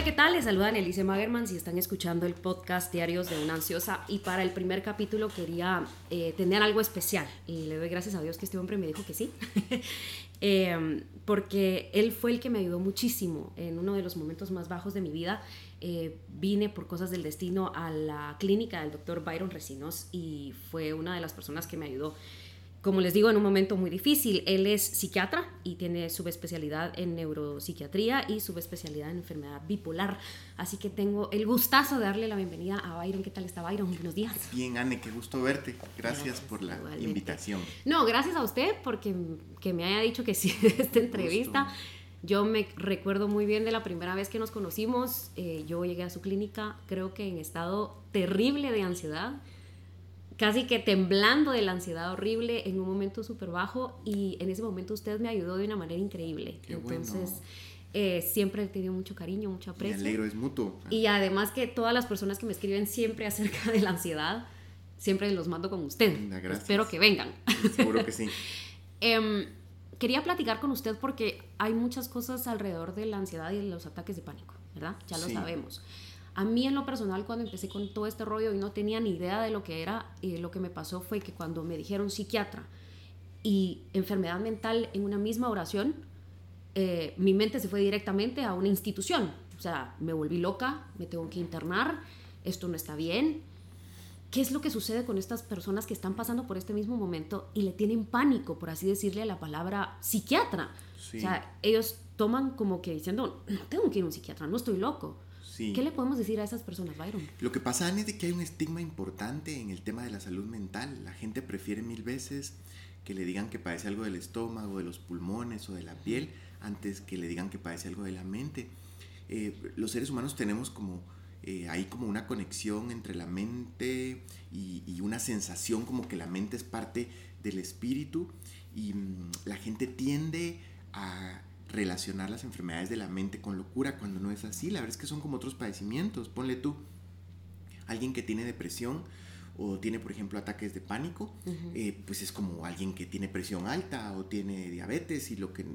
Hola, ¿qué tal? Les saluda Elise Magerman si están escuchando el podcast Diarios de una Ansiosa. Y para el primer capítulo quería eh, tener algo especial. Y le doy gracias a Dios que este hombre me dijo que sí. eh, porque él fue el que me ayudó muchísimo en uno de los momentos más bajos de mi vida. Eh, vine por cosas del destino a la clínica del doctor Byron Recinos y fue una de las personas que me ayudó como les digo, en un momento muy difícil. Él es psiquiatra y tiene subespecialidad en neuropsiquiatría y subespecialidad en enfermedad bipolar. Así que tengo el gustazo de darle la bienvenida a Byron. ¿Qué tal está Byron? Buenos días. Bien, Anne, qué gusto verte. Gracias, por la invitación. No, gracias a usted porque que me haya dicho que sí esta entrevista. Yo me recuerdo muy bien de la primera vez que nos conocimos. Eh, yo llegué a su clínica, creo que en estado terrible de ansiedad casi que temblando de la ansiedad horrible en un momento súper bajo y en ese momento usted me ayudó de una manera increíble. Entonces, eh, siempre he tenido mucho cariño, mucho aprecio. Me alegro, es mutuo. Y además que todas las personas que me escriben siempre acerca de la ansiedad, siempre los mando con usted. Espero que vengan. Seguro que sí. Em, quería platicar con usted porque hay muchas cosas alrededor de la ansiedad y de los ataques de pánico, ¿verdad? Ya lo sabemos. A mí en lo personal cuando empecé con todo este rollo y no tenía ni idea de lo que era, eh, lo que me pasó fue que cuando me dijeron psiquiatra y enfermedad mental en una misma oración, eh, mi mente se fue directamente a una institución. O sea, me volví loca, me tengo que internar, esto no está bien. ¿Qué es lo que sucede con estas personas que están pasando por este mismo momento y le tienen pánico, por así decirle, a la palabra psiquiatra? O sea, ellos toman como que diciendo, no tengo que ir a un psiquiatra, no estoy loco. ¿Qué le podemos decir a esas personas, Byron? Lo que pasa, Anne, es de que hay un estigma importante en el tema de la salud mental. La gente prefiere mil veces que le digan que padece algo del estómago, de los pulmones o de la piel, antes que le digan que padece algo de la mente. Eh, los seres humanos tenemos como eh, ahí como una conexión entre la mente y, y, una sensación como que la mente es parte del espíritu y mm, la gente tiende a relacionar las enfermedades de la mente con locura cuando no es así. La verdad es que son como otros padecimientos. Ponle tú, alguien que tiene depresión o tiene, por ejemplo, ataques de pánico, eh, pues es como alguien que tiene presión alta o tiene diabetes y lo que,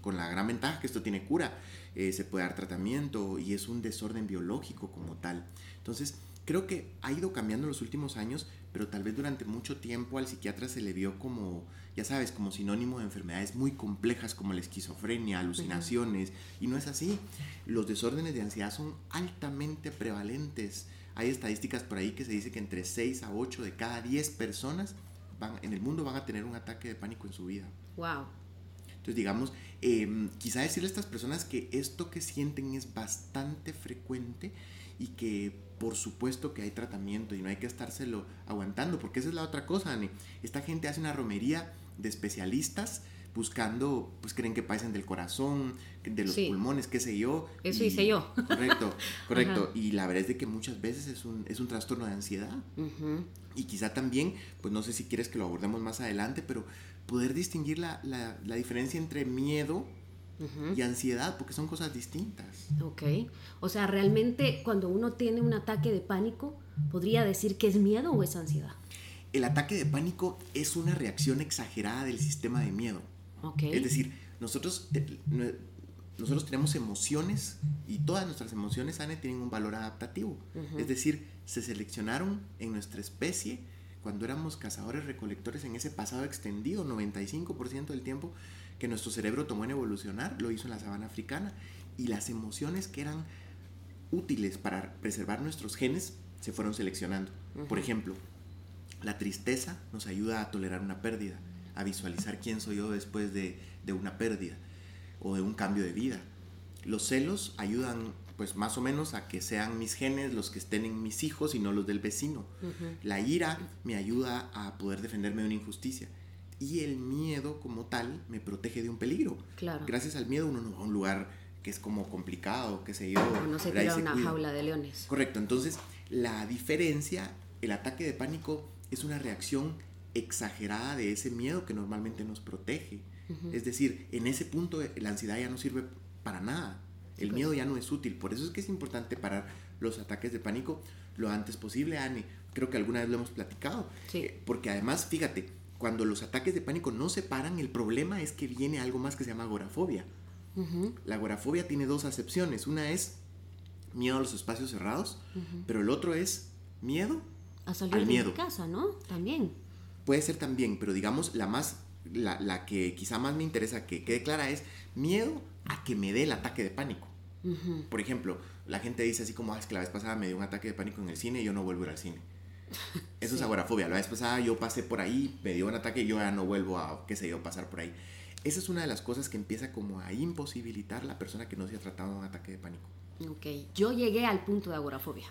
con la gran ventaja que esto tiene cura, eh, se puede dar tratamiento y es un desorden biológico como tal. Entonces, creo que ha ido cambiando en los últimos años, pero tal vez durante mucho tiempo al psiquiatra se le vio como, ya sabes, como sinónimo de enfermedades muy complejas como la esquizofrenia, alucinaciones, y no es así. Los desórdenes de ansiedad son altamente prevalentes. Hay estadísticas por ahí que se dice que entre 6 a 8 de cada 10 personas van, en el mundo van a tener un ataque de pánico en su vida. Wow. Entonces, digamos, eh, quizá decirle a estas personas que esto que sienten es bastante frecuente y que por supuesto que hay tratamiento y no hay que estárselo aguantando, porque esa es la otra cosa, Ani. Esta gente hace una romería de especialistas buscando, pues creen que padecen del corazón, de los pulmones, qué sé yo. Eso hice yo. Correcto, correcto. Y la verdad es de que muchas veces es un, es un trastorno de ansiedad. Y quizá también, pues no sé si quieres que lo abordemos más adelante, pero poder distinguir la, la, la diferencia entre miedo y ansiedad, porque son cosas distintas. Ok. O sea, realmente cuando uno tiene un ataque de pánico, ¿podría decir que es miedo o es ansiedad? El ataque de pánico es una reacción exagerada del sistema de miedo. Okay. Es decir, nosotros, nosotros tenemos emociones y todas nuestras emociones, Anne, tienen un valor adaptativo. Es decir, se seleccionaron en nuestra especie cuando éramos cazadores recolectores en ese pasado extendido, 95% del tiempo, que nuestro cerebro tomó en evolucionar, lo hizo en la sabana africana, y las emociones que eran útiles para preservar nuestros genes se fueron seleccionando. Por ejemplo, la tristeza nos ayuda a tolerar una pérdida, a visualizar quién soy yo después de, una pérdida o de un cambio de vida. Los celos ayudan pues más o menos a que sean mis genes los que estén en mis hijos y no los del vecino. La ira me ayuda a poder defenderme de una injusticia y el miedo como tal me protege de un peligro. Claro. Gracias al miedo uno no va a un lugar que es como complicado, qué sé yo. No se tira una jaula de leones. Correcto, entonces la diferencia, el ataque de pánico es una reacción exagerada de ese miedo que normalmente nos protege. Es decir, en ese punto la ansiedad ya no sirve para nada. El miedo ya no es útil. Por eso es que es importante parar los ataques de pánico lo antes posible, Annie. Creo que alguna vez lo hemos platicado. Sí. Eh, porque además, fíjate, cuando los ataques de pánico no se paran, el problema es que viene algo más que se llama agorafobia. La agorafobia tiene dos acepciones. Una es miedo a los espacios cerrados, pero el otro es miedo a salir de miedo. casa, ¿no? También. Puede ser también, pero digamos la más, la, la, que quizá más me interesa que quede clara es miedo a que me dé el ataque de pánico. Por ejemplo, la gente dice así como, ah, es que la vez pasada me dio un ataque de pánico en el cine y yo no vuelvo a ir al cine. Eso es agorafobia. La vez pasada yo pasé por ahí, me dio un ataque y yo ya no vuelvo a, qué sé yo, pasar por ahí. Esa es una de las cosas que empieza como a imposibilitar la persona que no se ha tratado de un ataque de pánico. Ok, yo llegué al punto de agorafobia.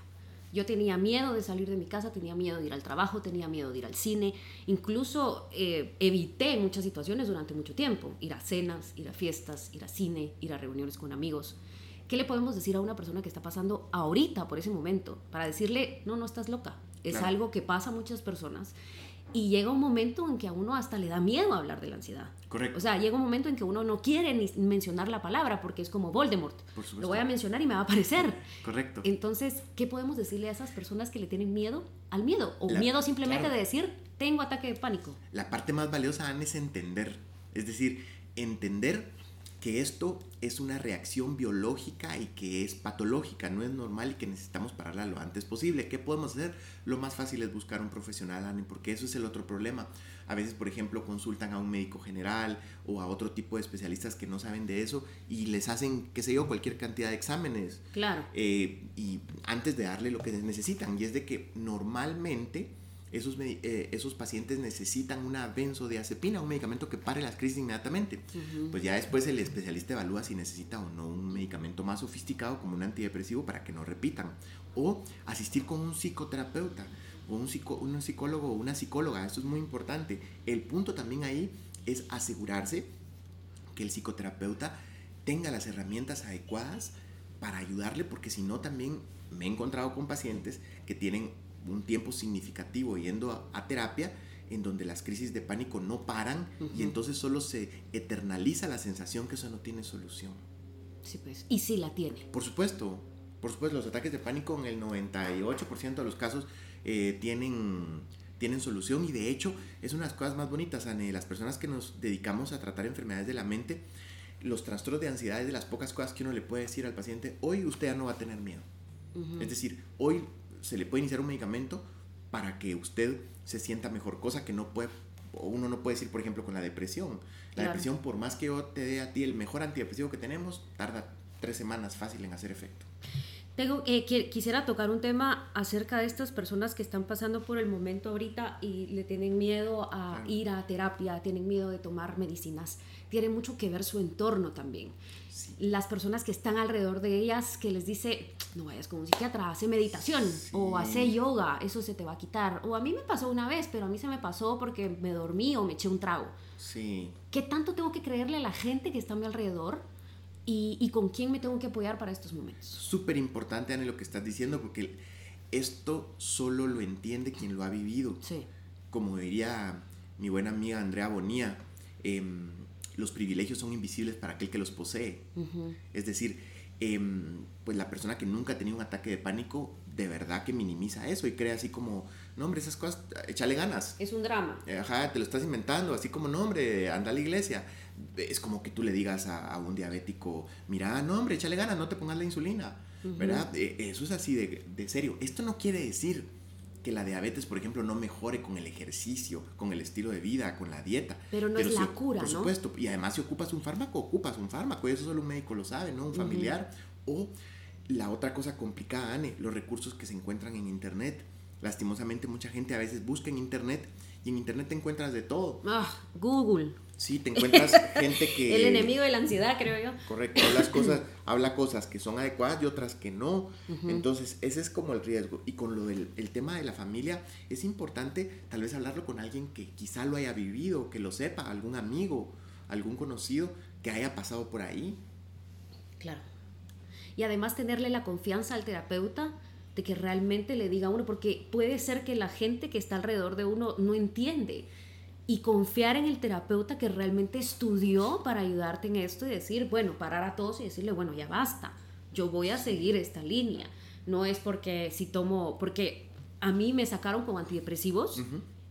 Yo tenía miedo de salir de mi casa, tenía miedo de ir al trabajo, tenía miedo de ir al cine, incluso eh, evité muchas situaciones durante mucho tiempo, ir a cenas, ir a fiestas, ir a cine, ir a reuniones con amigos. ¿Qué le podemos decir a una persona que está pasando ahorita por ese momento? Para decirle, no, no estás loca. Es algo que pasa a muchas personas y llega un momento en que a uno hasta le da miedo hablar de la ansiedad. Correcto. O sea, llega un momento en que uno no quiere ni mencionar la palabra porque es como Voldemort. Por Lo voy a mencionar y me va a aparecer. Correcto. Entonces, ¿qué podemos decirle a esas personas que le tienen miedo al miedo? O miedo simplemente de decir, tengo ataque de pánico. La parte más valiosa, Ana, es entender. Es decir, entender que esto es una reacción biológica y que es patológica, no es normal y que necesitamos pararla lo antes posible. ¿Qué podemos hacer? Lo más fácil es buscar un profesional, Ani, porque eso es el otro problema. A veces, por ejemplo, consultan a un médico general o a otro tipo de especialistas que no saben de eso y les hacen, qué sé yo, cualquier cantidad de exámenes. Claro. Eh, y antes de darle lo que necesitan. Y es de que normalmente esos, eh, esos pacientes necesitan una benzodiazepina, un medicamento que pare las crisis inmediatamente. Pues ya después el especialista evalúa si necesita o no un medicamento más sofisticado como un antidepresivo para que no repitan. O asistir con un psicoterapeuta o un, un psicólogo o una psicóloga. Esto es muy importante. El punto también ahí es asegurarse que el psicoterapeuta tenga las herramientas adecuadas para ayudarle, porque si no también me he encontrado con pacientes que tienen un tiempo significativo yendo a, terapia en donde las crisis de pánico no paran y entonces solo se eternaliza la sensación que eso no tiene solución. Sí, pues. Y sí la tiene. Por supuesto. Por supuesto, los ataques de pánico en el 98% de los casos eh, tienen, tienen solución y de hecho es una de las cosas más bonitas, Anne. Las personas que nos dedicamos a tratar enfermedades de la mente, los trastornos de ansiedad es de las pocas cosas que uno le puede decir al paciente, hoy usted ya no va a tener miedo. Es decir, hoy se le puede iniciar un medicamento para que usted se sienta mejor, cosa que no puede, o uno no puede decir, por ejemplo, con la depresión. La depresión, por más que yo te dé a ti el mejor antidepresivo que tenemos, tarda tres semanas fácil en hacer efecto. Tengo, eh, quisiera tocar un tema acerca de estas personas que están pasando por el momento ahorita y le tienen miedo a ir a terapia, tienen miedo de tomar medicinas. Tiene mucho que ver su entorno también las personas que están alrededor de ellas que les dice, no vayas con un psiquiatra, hace meditación o hace yoga, eso se te va a quitar. O a mí me pasó una vez, pero a mí se me pasó porque me dormí o me eché un trago. Sí. ¿Qué tanto tengo que creerle a la gente que está a mi alrededor y, y con quién me tengo que apoyar para estos momentos? Súper importante, Ana, lo que estás diciendo, porque esto solo lo entiende quien lo ha vivido. Sí. Como diría mi buena amiga Andrea Bonía, eh, los privilegios son invisibles para aquel que los posee. Es decir, em, pues la persona que nunca ha tenido un ataque de pánico, de verdad que minimiza eso y cree así como, no hombre, esas cosas, échale ganas. Es un drama. Eh, ajá, te lo estás inventando, así como, no hombre, anda a la iglesia. Es como que tú le digas a, un diabético, mira, no hombre, échale ganas, no te pongas la insulina. ¿Verdad? Eh, eso es así de, de serio. Esto no quiere decir que la diabetes, por ejemplo, no mejore con el ejercicio, con el estilo de vida, con la dieta. Pero no es la cura, Por supuesto. Y además, si ocupas un fármaco, ocupas un fármaco. Y eso solo un médico lo sabe, ¿no? Un familiar. O la otra cosa complicada, Anne, los recursos que se encuentran en Internet. Lastimosamente, mucha gente a veces busca en Internet y en Internet te encuentras de todo. Ah, Google. Sí, te encuentras gente que... El enemigo de la ansiedad, creo yo. Correcto, las cosas, habla cosas que son adecuadas y otras que no. Entonces, ese es como el riesgo. Y con lo del el tema de la familia, es importante tal vez hablarlo con alguien que quizá lo haya vivido, que lo sepa, algún amigo, algún conocido que haya pasado por ahí. Claro. Y además tenerle la confianza al terapeuta de que realmente le diga a uno, porque puede ser que la gente que está alrededor de uno no entiende y confiar en el terapeuta que realmente estudió para ayudarte en esto y decir, bueno, parar a todos y decirle, bueno, ya basta, yo voy a seguir esta línea. No es porque si tomo, porque a mí me sacaron con antidepresivos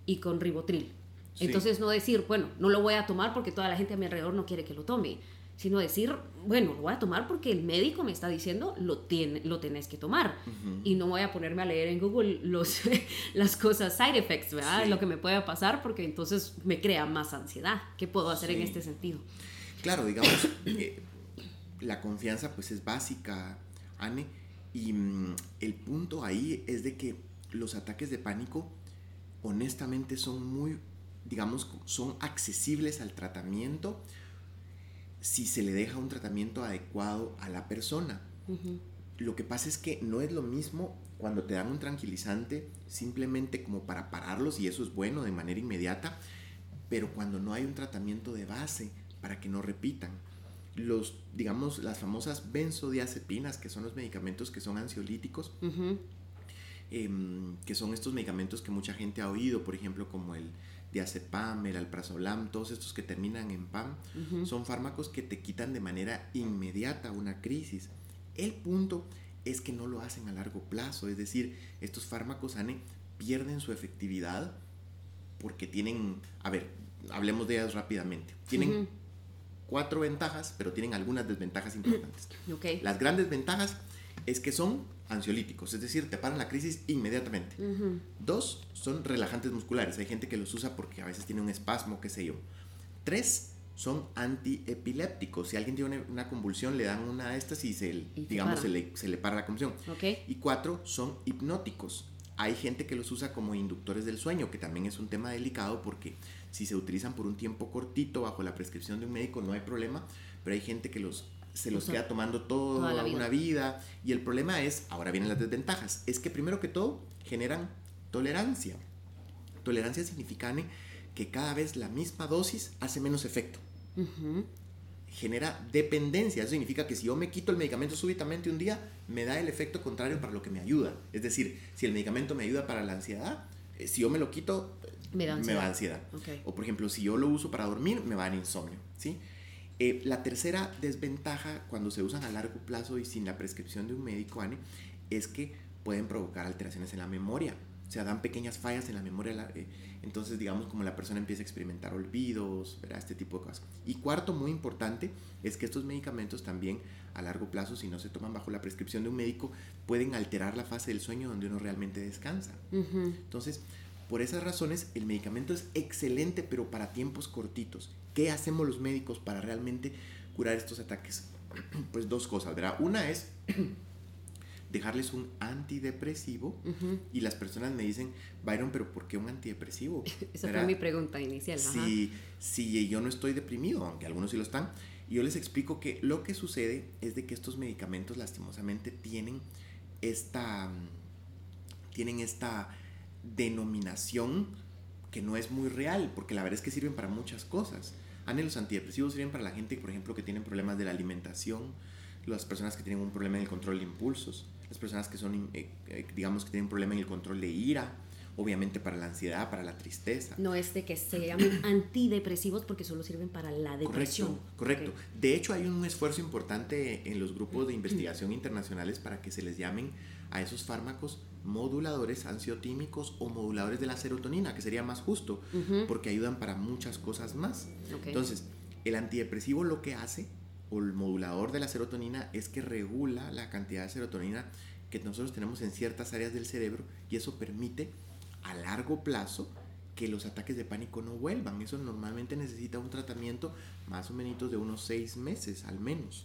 y con ribotril. Entonces no decir, bueno, no lo voy a tomar porque toda la gente a mi alrededor no quiere que lo tome, sino decir, bueno, lo voy a tomar porque el médico me está diciendo, lo, tiene, lo tenés que tomar. Y no voy a ponerme a leer en Google los, las cosas, side effects, ¿verdad? Lo que me pueda pasar, porque entonces me crea más ansiedad. ¿Qué puedo hacer en este sentido? Claro, digamos, eh, la confianza pues es básica, Anne, y mm, el punto ahí es de que los ataques de pánico honestamente son muy, digamos, son accesibles al tratamiento si se le deja un tratamiento adecuado a la persona. Lo que pasa es que no es lo mismo cuando te dan un tranquilizante simplemente como para pararlos y eso es bueno de manera inmediata, pero cuando no hay un tratamiento de base para que no repitan. Los, digamos, las famosas benzodiazepinas, que son los medicamentos que son ansiolíticos, em, que son estos medicamentos que mucha gente ha oído, por ejemplo, como el diazepam, el alprazolam, todos estos que terminan en PAM, son fármacos que te quitan de manera inmediata una crisis. El punto es que no lo hacen a largo plazo, es decir, estos fármacos ANE pierden su efectividad porque tienen, a ver, hablemos de ellas rápidamente. Tienen cuatro ventajas, pero tienen algunas desventajas importantes. Las grandes ventajas es que son ansiolíticos, es decir, te paran la crisis inmediatamente. Dos, son relajantes musculares. Hay gente que los usa porque a veces tiene un espasmo, qué sé yo. Tres, son antiepilépticos. Si alguien tiene una, convulsión, le dan una de estas y, se, digamos, se le, se le, para la convulsión. Y cuatro, son hipnóticos. Hay gente que los usa como inductores del sueño, que también es un tema delicado porque si se utilizan por un tiempo cortito bajo la prescripción de un médico no hay problema, pero hay gente que los se los queda tomando toda, la una vida. Y el problema es, ahora vienen las desventajas, es que primero que todo generan tolerancia. Tolerancia significa que cada vez la misma dosis hace menos efecto. Genera dependencia, eso significa que si yo me quito el medicamento súbitamente un día, me da el efecto contrario para lo que me ayuda. Es decir, si el medicamento me ayuda para la ansiedad, eh, si yo me lo quito, me da ansiedad. O por ejemplo, si yo lo uso para dormir, me va a dar insomnio. ¿sí? Eh, la tercera desventaja cuando se usan a largo plazo y sin la prescripción de un médico, Anne, es que pueden provocar alteraciones en la memoria. O sea, dan pequeñas fallas en la memoria. Eh, entonces, digamos, como la persona empieza a experimentar olvidos, este tipo de cosas. Y cuarto, muy importante, es que estos medicamentos también a largo plazo, si no se toman bajo la prescripción de un médico, pueden alterar la fase del sueño donde uno realmente descansa. Entonces, por esas razones, el medicamento es excelente, pero para tiempos cortitos. ¿Qué hacemos los médicos para realmente curar estos ataques? Pues dos cosas, ¿verdad? Una es dejarles un antidepresivo y las personas me dicen, Byron, pero ¿por qué un antidepresivo? Esa fue mi pregunta inicial. Si, si yo no estoy deprimido, aunque algunos sí lo están, y yo les explico que lo que sucede es de que estos medicamentos lastimosamente tienen esta, tienen esta denominación que no es muy real, porque la verdad es que sirven para muchas cosas. Ane, los antidepresivos sirven para la gente, por ejemplo, que tienen problemas de la alimentación, las personas que tienen un problema en el control de impulsos, las personas que son, eh, eh, digamos, que tienen un problema en el control de ira, obviamente para la ansiedad, para la tristeza. No es de que se llamen antidepresivos porque solo sirven para la depresión. Correcto, correcto. De hecho, hay un esfuerzo importante en los grupos de investigación internacionales para que se les llamen a esos fármacos moduladores ansiotímicos o moduladores de la serotonina, que sería más justo, porque ayudan para muchas cosas más. Entonces, el antidepresivo lo que hace, o el modulador de la serotonina, es que regula la cantidad de serotonina que nosotros tenemos en ciertas áreas del cerebro y eso permite a largo plazo que los ataques de pánico no vuelvan. Eso normalmente necesita un tratamiento más o menos de unos seis meses al menos.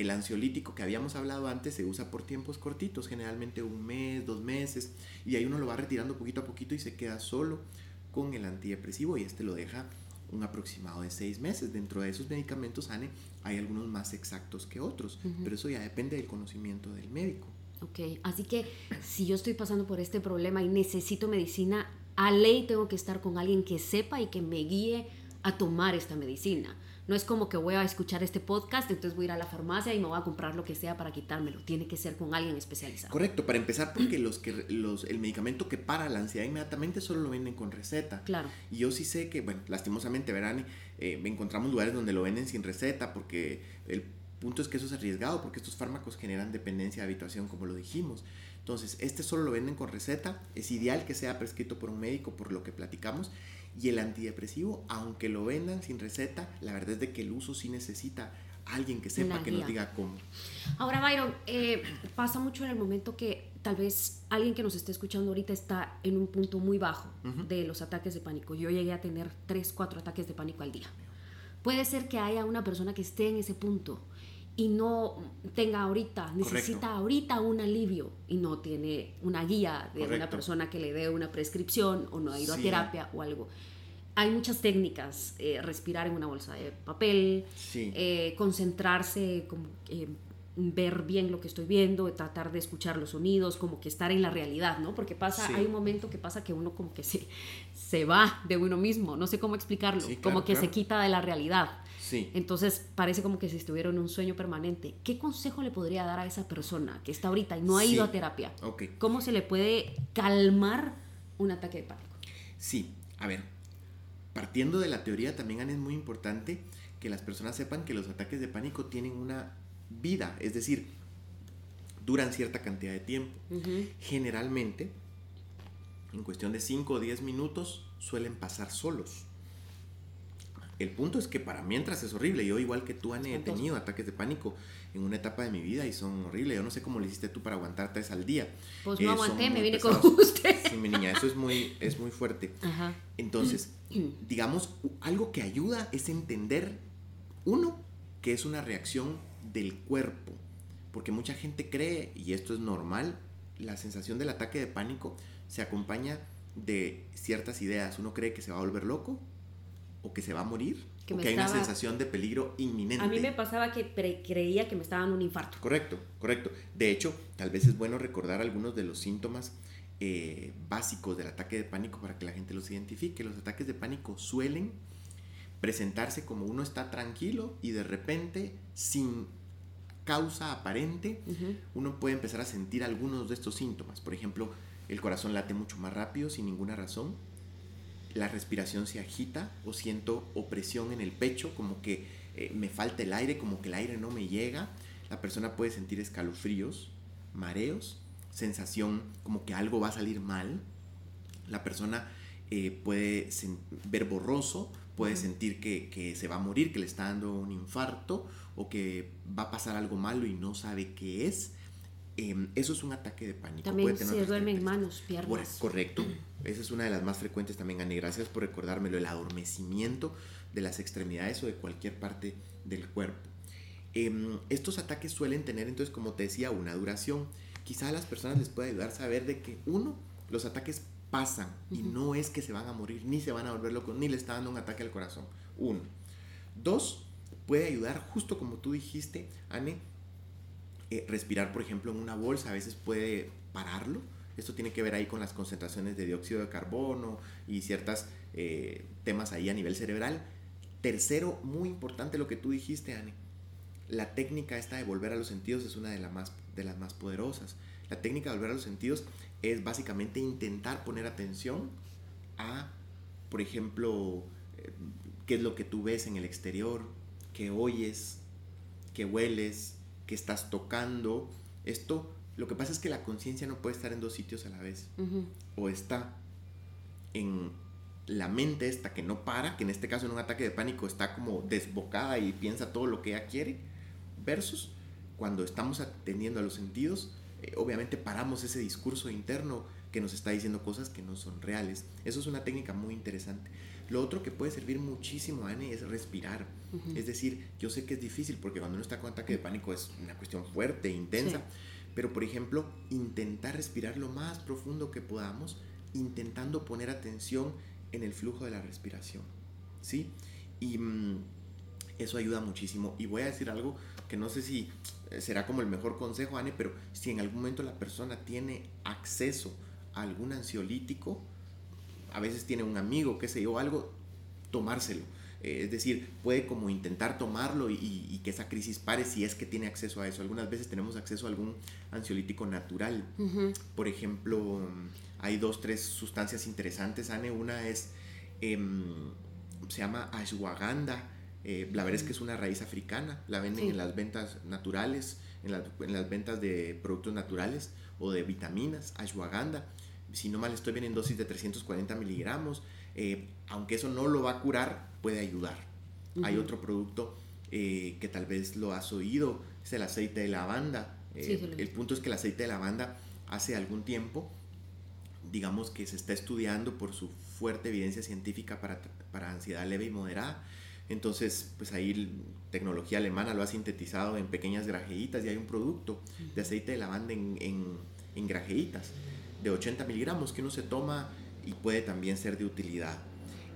El ansiolítico que habíamos hablado antes se usa por tiempos cortitos, generalmente un mes, dos meses, y ahí uno lo va retirando poquito a poquito y se queda solo con el antidepresivo y este lo deja un aproximado de seis meses. Dentro de esos medicamentos, ANE, hay algunos más exactos que otros, pero eso ya depende del conocimiento del médico. Ok, así que si yo estoy pasando por este problema y necesito medicina, a ley tengo que estar con alguien que sepa y que me guíe a tomar esta medicina. No es como que voy a escuchar este podcast, entonces voy a ir a la farmacia y me voy a comprar lo que sea para quitármelo. Tiene que ser con alguien especializado. Correcto, para empezar, porque los que, los, el medicamento que para la ansiedad inmediatamente solo lo venden con receta. Claro. Y yo sí sé que, bueno, lastimosamente, verán, eh, encontramos lugares donde lo venden sin receta porque el punto es que eso es arriesgado porque estos fármacos generan dependencia de habituación, como lo dijimos. Entonces, este solo lo venden con receta. Es ideal que sea prescrito por un médico, por lo que platicamos. Y el antidepresivo, aunque lo vendan sin receta, la verdad es de que el uso sí necesita alguien que sepa, que nos diga cómo. Ahora, Byron, eh, pasa mucho en el momento que tal vez alguien que nos esté escuchando ahorita está en un punto muy bajo de los ataques de pánico. Yo llegué a tener 3, 4 ataques de pánico al día. Puede ser que haya una persona que esté en ese punto y no tenga ahorita, necesita ahorita un alivio y no tiene una guía de una persona que le dé una prescripción o no ha ido a terapia o algo. Hay muchas técnicas, eh, respirar en una bolsa de papel, eh, concentrarse, como, eh, ver bien lo que estoy viendo, tratar de escuchar los sonidos, como que estar en la realidad, ¿no? Porque pasa, hay un momento que pasa que uno como que se, se va de uno mismo, no sé cómo explicarlo, como que se quita de la realidad. Entonces parece como que si estuviera en un sueño permanente. ¿Qué consejo le podría dar a esa persona que está ahorita y no ha ido a terapia? ¿Cómo se le puede calmar un ataque de pánico? Sí, a ver, partiendo de la teoría también es muy importante que las personas sepan que los ataques de pánico tienen una vida, es decir, duran cierta cantidad de tiempo. Generalmente, en cuestión de 5 o 10 minutos, suelen pasar solos. El punto es que para mientras es horrible. Yo, igual que tú, Anne, he tenido ataques de pánico en una etapa de mi vida y son horribles. Yo no sé cómo lo hiciste tú para aguantar tres al día. Pues no eh, aguanté, me vine con usted. Sí, mi niña, eso es muy, es muy fuerte. Entonces, digamos, algo que ayuda es entender, uno, que es una reacción del cuerpo. Porque mucha gente cree, y esto es normal, la sensación del ataque de pánico se acompaña de ciertas ideas. Uno cree que se va a volver loco, o que se va a morir, que, o que hay una sensación de peligro inminente. A mí me pasaba que creía que me estaba dando un infarto. Correcto, correcto. De hecho, tal vez es bueno recordar algunos de los síntomas eh, básicos del ataque de pánico para que la gente los identifique. Los ataques de pánico suelen presentarse como uno está tranquilo y de repente, sin causa aparente, uno puede empezar a sentir algunos de estos síntomas. Por ejemplo, el corazón late mucho más rápido sin ninguna razón la respiración se agita o siento opresión en el pecho, como que eh, me falta el aire, como que el aire no me llega. La persona puede sentir escalofríos, mareos, sensación como que algo va a salir mal. La persona eh, puede ver borroso, puede sentir que, que, se va a morir, que le está dando un infarto o que va a pasar algo malo y no sabe qué es. Em, eso es un ataque de pánico. También se duermen manos, piernas. correcto. Esa es una de las más frecuentes también, Ani. Gracias por recordármelo. El adormecimiento de las extremidades o de cualquier parte del cuerpo. Em, estos ataques suelen tener, entonces, como te decía, una duración. Quizá a las personas les pueda ayudar a saber de que, uno, los ataques pasan y no es que se van a morir, ni se van a volver locos, ni le está dando un ataque al corazón. Uno. Dos, puede ayudar, justo como tú dijiste, Anne, eh, respirar, por ejemplo, en una bolsa a veces puede pararlo. Esto tiene que ver ahí con las concentraciones de dióxido de carbono y ciertos eh, temas ahí a nivel cerebral. Tercero, muy importante lo que tú dijiste, Anne. La técnica esta de volver a los sentidos es una de, más, de las más poderosas. La técnica de volver a los sentidos es básicamente intentar poner atención a, por ejemplo, eh, qué es lo que tú ves en el exterior, qué oyes, qué hueles, que estás tocando. Esto, lo que pasa es que la conciencia no puede estar en dos sitios a la vez. O está en la mente esta que no para, que en este caso en un ataque de pánico está como desbocada y piensa todo lo que ella quiere, versus cuando estamos atendiendo a los sentidos, eh, obviamente paramos ese discurso interno que nos está diciendo cosas que no son reales. Eso es una técnica muy interesante. Lo otro que puede servir muchísimo, Anne, es respirar. Es decir, yo sé que es difícil porque cuando uno está con ataque de pánico es una cuestión fuerte, intensa, pero por ejemplo, intentar respirar lo más profundo que podamos, intentando poner atención en el flujo de la respiración. ¿Sí? Y mm, eso ayuda muchísimo. Y voy a decir algo que no sé si eh, será como el mejor consejo, Anne, pero si en algún momento la persona tiene acceso algún ansiolítico, a veces tiene un amigo, qué sé yo, algo, tomárselo. Eh, es decir, puede como intentar tomarlo y, que esa crisis pare si es que tiene acceso a eso. Algunas veces tenemos acceso a algún ansiolítico natural. Por ejemplo, hay dos, tres sustancias interesantes, Anne. Una es, em, se llama ashwagandha, Eh, la verdad es que es una raíz africana, la venden en las ventas naturales, en, en, las ventas de productos naturales o de vitaminas, ashwagandha. Si no mal estoy, vienen dosis de 340 miligramos. Eh, aunque eso no lo va a curar, puede ayudar. Hay otro producto eh, que tal vez lo has oído, es el aceite de lavanda. el punto es que el aceite de lavanda hace algún tiempo, digamos que se está estudiando por su fuerte evidencia científica para, para ansiedad leve y moderada entonces, pues ahí tecnología alemana lo ha sintetizado en pequeñas grajeitas y hay un producto de aceite de lavanda en, en, grajeitas de 80 miligramos que uno se toma y puede también ser de utilidad.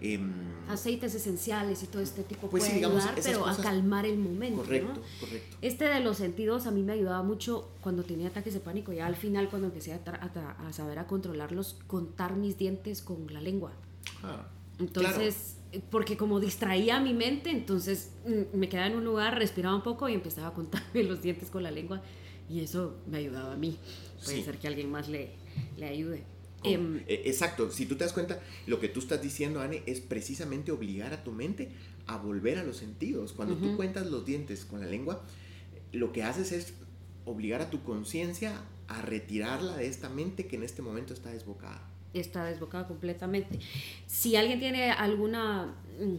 Em, Aceites esenciales y todo este tipo pues puede ayudar, pero a calmar el momento. Correcto, correcto. Este de los sentidos a mí me ayudaba mucho cuando tenía ataques de pánico. Ya al final, cuando empecé a, a, saber a controlarlos, contar mis dientes con la lengua. Ah, Entonces, porque como distraía mi mente, entonces mm, me quedaba en un lugar, respiraba un poco y empezaba a contarme los dientes con la lengua y eso me ayudaba a mí. Puede ser que alguien más le, le ayude. Em, e, exacto, si tú te das cuenta, lo que tú estás diciendo, Anne, es precisamente obligar a tu mente a volver a los sentidos. Cuando tú cuentas los dientes con la lengua, lo que haces es obligar a tu conciencia a retirarla de esta mente que en este momento está desbocada está desbocada completamente. Si alguien tiene alguna, mm,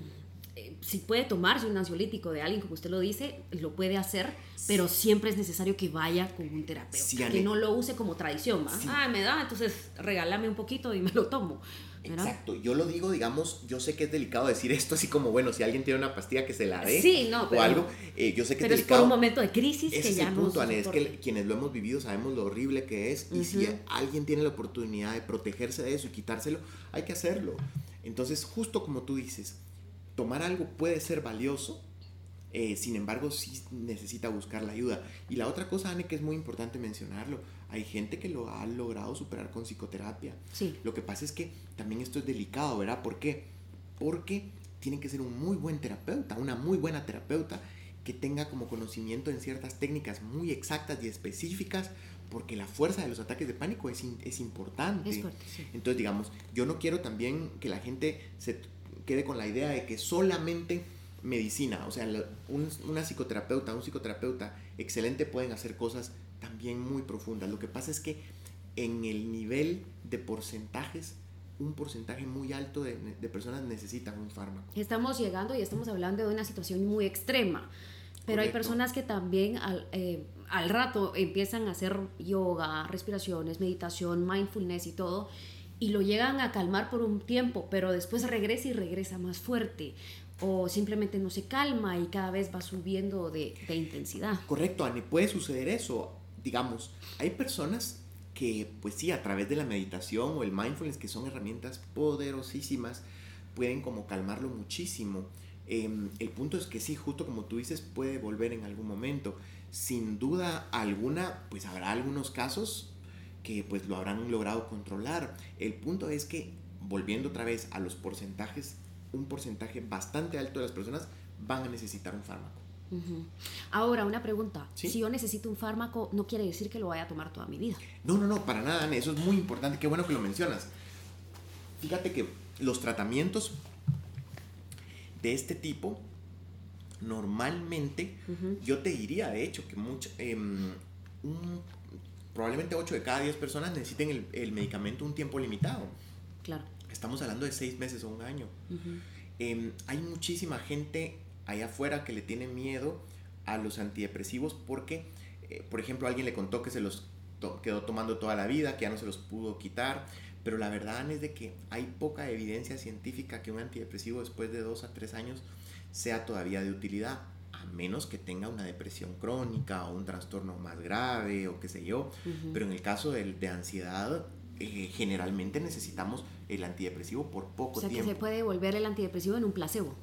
eh, si puede tomarse un ansiolítico de alguien, como usted lo dice, lo puede hacer, pero siempre es necesario que vaya con un terapeuta, que no lo use como tradición, Ah, me da, entonces regálame un poquito y me lo tomo. Exacto, yo lo digo, digamos, yo sé que es delicado decir esto así como, bueno, si alguien tiene una pastilla que se la dé sí, no, o algo, eh, yo sé que es delicado. es por un momento de crisis que ya el punto, es que quienes lo hemos vivido sabemos lo horrible que es y si alguien tiene la oportunidad de protegerse de eso y quitárselo, hay que hacerlo. Entonces, justo como tú dices, tomar algo puede ser valioso, eh, sin embargo, sí necesita buscar la ayuda. Y la otra cosa, Anne, que es muy importante mencionarlo, hay gente que lo ha logrado superar con psicoterapia. Sí. Lo que pasa es que también esto es delicado, ¿verdad? ¿Por qué? Porque tiene que ser un muy buen terapeuta, una muy buena terapeuta que tenga como conocimiento en ciertas técnicas muy exactas y específicas, porque la fuerza de los ataques de pánico es, es importante. Es fuerte, sí. Entonces, digamos, yo no quiero también que la gente se quede con la idea de que solamente medicina, o sea, una psicoterapeuta, un psicoterapeuta excelente pueden hacer cosas también muy profundas. Lo que pasa es que en el nivel de porcentajes, un porcentaje muy alto de, personas necesitan un fármaco. Estamos llegando y estamos hablando de una situación muy extrema, pero hay personas que también al, eh, al rato empiezan a hacer yoga, respiraciones, meditación, mindfulness y todo, y lo llegan a calmar por un tiempo, pero después regresa y regresa más fuerte o simplemente no se calma y cada vez va subiendo de, intensidad. Correcto, Ani, puede suceder eso. Digamos, hay personas que, pues sí, a través de la meditación o el mindfulness, que son herramientas poderosísimas, pueden como calmarlo muchísimo. Em, el punto es que sí, justo como tú dices, puede volver en algún momento. Sin duda alguna, pues habrá algunos casos que pues lo habrán logrado controlar. El punto es que, volviendo otra vez a los porcentajes un porcentaje bastante alto de las personas van a necesitar un fármaco. Ahora, una pregunta. Si yo necesito un fármaco, no quiere decir que lo vaya a tomar toda mi vida. No, no, no, para nada, Eso es muy importante. Qué bueno que lo mencionas. Fíjate que los tratamientos de este tipo, normalmente, yo te diría, de hecho, que mucho, em, probablemente 8 de cada 10 personas necesiten el, el medicamento un tiempo limitado. Claro. Estamos hablando de seis meses o un año. Em, hay muchísima gente allá afuera que le tiene miedo a los antidepresivos porque, eh, por ejemplo, alguien le contó que se los quedó tomando toda la vida, que ya no se los pudo quitar, pero la verdad es de que hay poca evidencia científica que un antidepresivo después de dos a tres años sea todavía de utilidad, a menos que tenga una depresión crónica o un trastorno más grave o qué sé yo, pero en el caso de, de ansiedad eh, generalmente necesitamos el antidepresivo por poco tiempo. O sea, que se puede volver el antidepresivo en un placebo.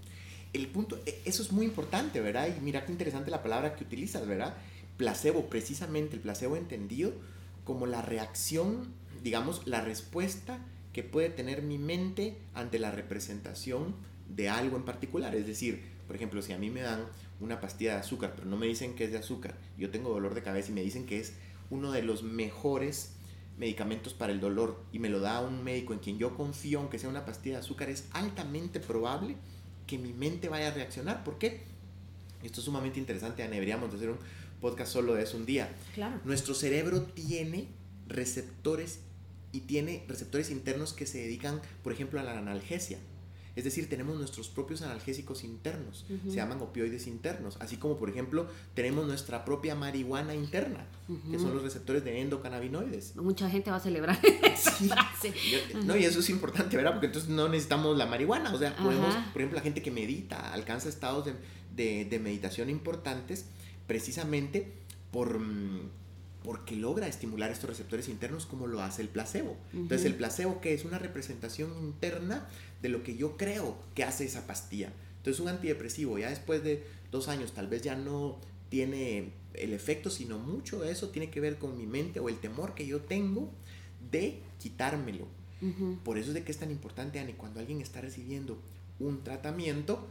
El punto, e, eso es muy importante, ¿verdad? Y mira qué interesante la palabra que utilizas, ¿verdad? Placebo, precisamente el placebo entendido como la reacción, digamos, la respuesta que puede tener mi mente ante la representación de algo en particular. Es decir, por ejemplo, si a mí me dan una pastilla de azúcar, pero no me dicen que es de azúcar, yo tengo dolor de cabeza y me dicen que es uno de los mejores medicamentos para el dolor y me lo da un médico en quien yo confío, aunque sea una pastilla de azúcar, es altamente probable que mi mente vaya a reaccionar. ¿Por qué? Esto es sumamente interesante, Ana, deberíamos hacer un podcast solo de eso un día. Claro. Nuestro cerebro tiene receptores y tiene receptores internos que se dedican, por ejemplo, a la analgesia. Es decir, tenemos nuestros propios analgésicos internos, se llaman opioides internos, así como por ejemplo tenemos nuestra propia marihuana interna, que son los receptores de endocannabinoides. Mucha gente va a celebrar sí. No, y eso es importante, ¿verdad? Porque entonces no necesitamos la marihuana, o sea, podemos, por ejemplo, la gente que medita, alcanza estados de, de meditación importantes precisamente por mm, porque logra estimular estos receptores internos como lo hace el placebo. Entonces el placebo que es una representación interna de lo que yo creo que hace esa pastilla. Entonces un antidepresivo ya después de dos años tal vez ya no tiene el efecto, sino mucho de eso tiene que ver con mi mente o el temor que yo tengo de quitármelo. Por eso es de que es tan importante, Ani, cuando alguien está recibiendo un tratamiento,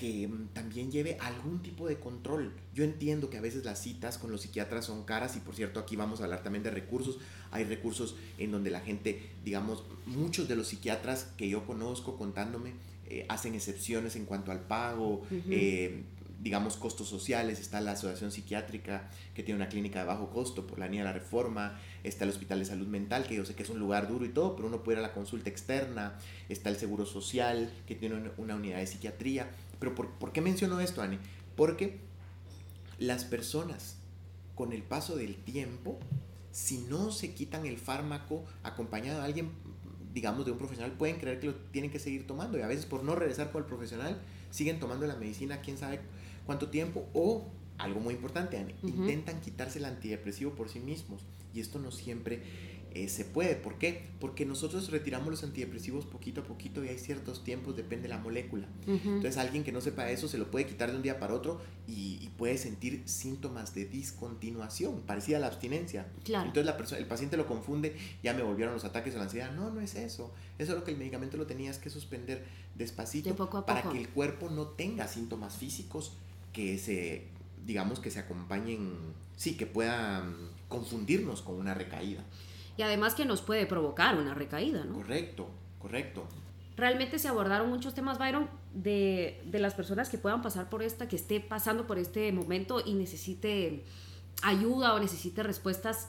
que mm, también lleve algún tipo de control. Yo entiendo que a veces las citas con los psiquiatras son caras y por cierto aquí vamos a hablar también de recursos. Hay recursos en donde la gente, digamos, muchos de los psiquiatras que yo conozco contándome eh, hacen excepciones en cuanto al pago, eh, digamos, costos sociales. Está la Asociación Psiquiátrica que tiene una clínica de bajo costo por la línea de la reforma. Está el Hospital de Salud Mental, que yo sé que es un lugar duro y todo, pero uno puede ir a la consulta externa. Está el Seguro Social, que tiene una unidad de psiquiatría. Pero ¿por, qué menciono esto, Ani? Porque las personas con el paso del tiempo, si no se quitan el fármaco acompañado de alguien, digamos, de un profesional, pueden creer que lo tienen que seguir tomando. Y a veces por no regresar con el profesional, siguen tomando la medicina quién sabe cuánto tiempo. O, algo muy importante, Ani, intentan quitarse el antidepresivo por sí mismos. Y esto no siempre eh, se puede. ¿Por qué? Porque nosotros retiramos los antidepresivos poquito a poquito y hay ciertos tiempos, depende de la molécula. Entonces alguien que no sepa eso se lo puede quitar de un día para otro y, puede sentir síntomas de discontinuación, parecida a la abstinencia. Entonces la persona, el paciente lo confunde, ya me volvieron los ataques de la ansiedad. No, no es eso. Eso es lo que el medicamento lo tenías que suspender despacito para que el cuerpo no tenga síntomas físicos que se, digamos, que se acompañen, sí, que puedan confundirnos con una recaída y además que nos puede provocar una recaída, ¿no? Correcto, correcto. Realmente se abordaron muchos temas, Byron, de, de las personas que puedan pasar por esta, que esté pasando por este momento y necesite ayuda o necesite respuestas.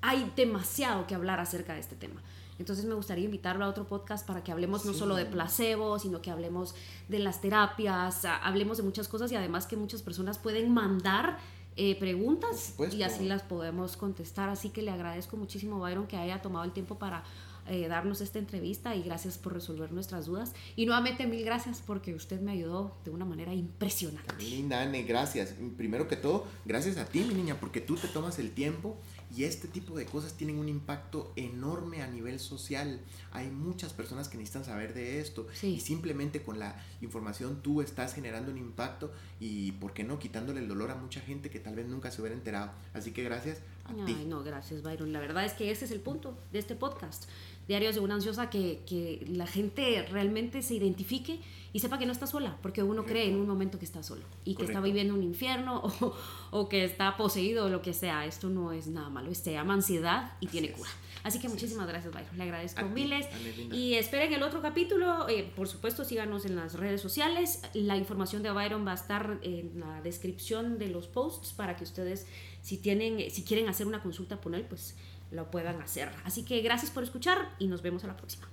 Hay demasiado que hablar acerca de este tema. Entonces me gustaría invitarlo a otro podcast para que hablemos no solo de placebo, sino que hablemos de las terapias, hablemos de muchas cosas y además que muchas personas pueden mandar eh, preguntas y así las podemos contestar. Así que le agradezco muchísimo, Byron, que haya tomado el tiempo para eh, darnos esta entrevista y gracias por resolver nuestras dudas. Y nuevamente mil gracias porque usted me ayudó de una manera impresionante. Linda, Anne, gracias. Primero que todo, gracias a ti, mi niña, porque tú te tomas el tiempo y este tipo de cosas tienen un impacto enorme a nivel social. Hay muchas personas que necesitan saber de esto y simplemente con la información tú estás generando un impacto y, ¿por qué no?, quitándole el dolor a mucha gente que tal vez nunca se hubiera enterado. Así que gracias a ti. No, gracias, Byron. La verdad es que ese es el punto de este podcast. Diarios de una ansiosa, que, que la gente realmente se identifique y sepa que no está sola, porque uno cree en un momento que está solo y que está viviendo un infierno o, o, que está poseído o lo que sea. Esto no es nada malo, se llama ansiedad y tiene cura. Así que muchísimas gracias, Byron. Le agradezco miles. Y esperen el otro capítulo. Eh, por supuesto, síganos en las redes sociales. La información de Byron va a estar en la descripción de los posts para que ustedes, si, tienen, si quieren hacer una consulta por él, pues lo puedan hacer. Así que gracias por escuchar y nos vemos a la próxima.